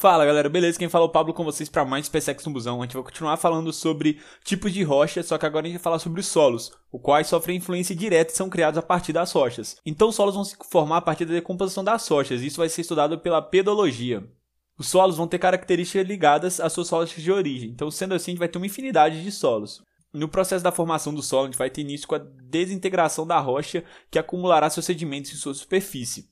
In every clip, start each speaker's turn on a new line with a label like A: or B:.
A: Fala galera, beleza? Quem fala é o Pablo com vocês para mais SpaceX no Busão. A gente vai continuar falando sobre tipos de rocha, só que agora a gente vai falar sobre os solos, os quais sofrem influência direta e são criados a partir das rochas. Então os solos vão se formar a partir da decomposição das rochas, e isso vai ser estudado pela pedologia. Os solos vão ter características ligadas às suas rochas de origem, então sendo assim a gente vai ter uma infinidade de solos. No processo da formação do solo, a gente vai ter início com a desintegração da rocha que acumulará seus sedimentos em sua superfície.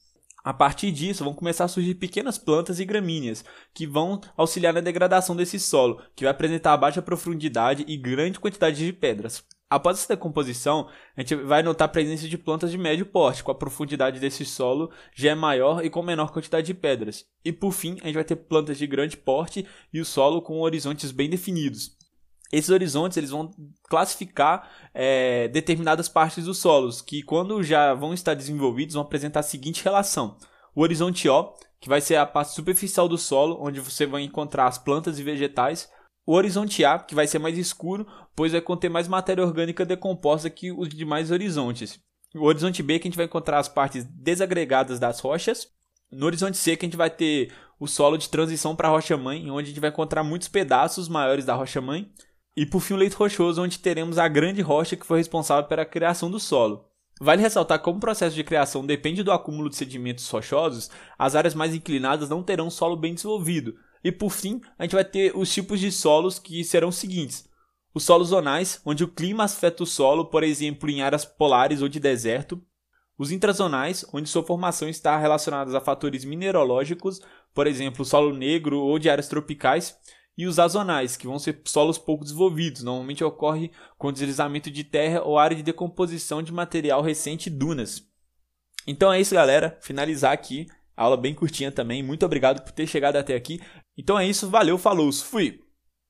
A: A partir disso, vão começar a surgir pequenas plantas e gramíneas, que vão auxiliar na degradação desse solo, que vai apresentar baixa profundidade e grande quantidade de pedras. Após essa decomposição, a gente vai notar a presença de plantas de médio porte, com a profundidade desse solo já é maior e com menor quantidade de pedras. E por fim, a gente vai ter plantas de grande porte e o solo com horizontes bem definidos. Esses horizontes eles vão classificar é, determinadas partes dos solos, que quando já vão estar desenvolvidos vão apresentar a seguinte relação. O horizonte O, que vai ser a parte superficial do solo, onde você vai encontrar as plantas e vegetais. O horizonte A, que vai ser mais escuro, pois vai conter mais matéria orgânica decomposta que os demais horizontes. O horizonte B, que a gente vai encontrar as partes desagregadas das rochas. No horizonte C, que a gente vai ter o solo de transição para a rocha-mãe, onde a gente vai encontrar muitos pedaços maiores da rocha-mãe. E por fim o leito rochoso, onde teremos a grande rocha que foi responsável pela criação do solo. Vale ressaltar que como o processo de criação depende do acúmulo de sedimentos rochosos, as áreas mais inclinadas não terão solo bem desenvolvido. E por fim, a gente vai ter os tipos de solos que serão os seguintes. Os solos zonais, onde o clima afeta o solo, por exemplo, em áreas polares ou de deserto. Os intrazonais, onde sua formação está relacionada a fatores mineralógicos, por exemplo, solo negro ou de áreas tropicais e os azonais, que vão ser solos pouco desenvolvidos. Normalmente ocorre com deslizamento de terra ou área de decomposição de material recente dunas. Então é isso, galera. Finalizar aqui. Aula bem curtinha também. Muito obrigado por ter chegado até aqui. Então é isso. Valeu, falou, fui!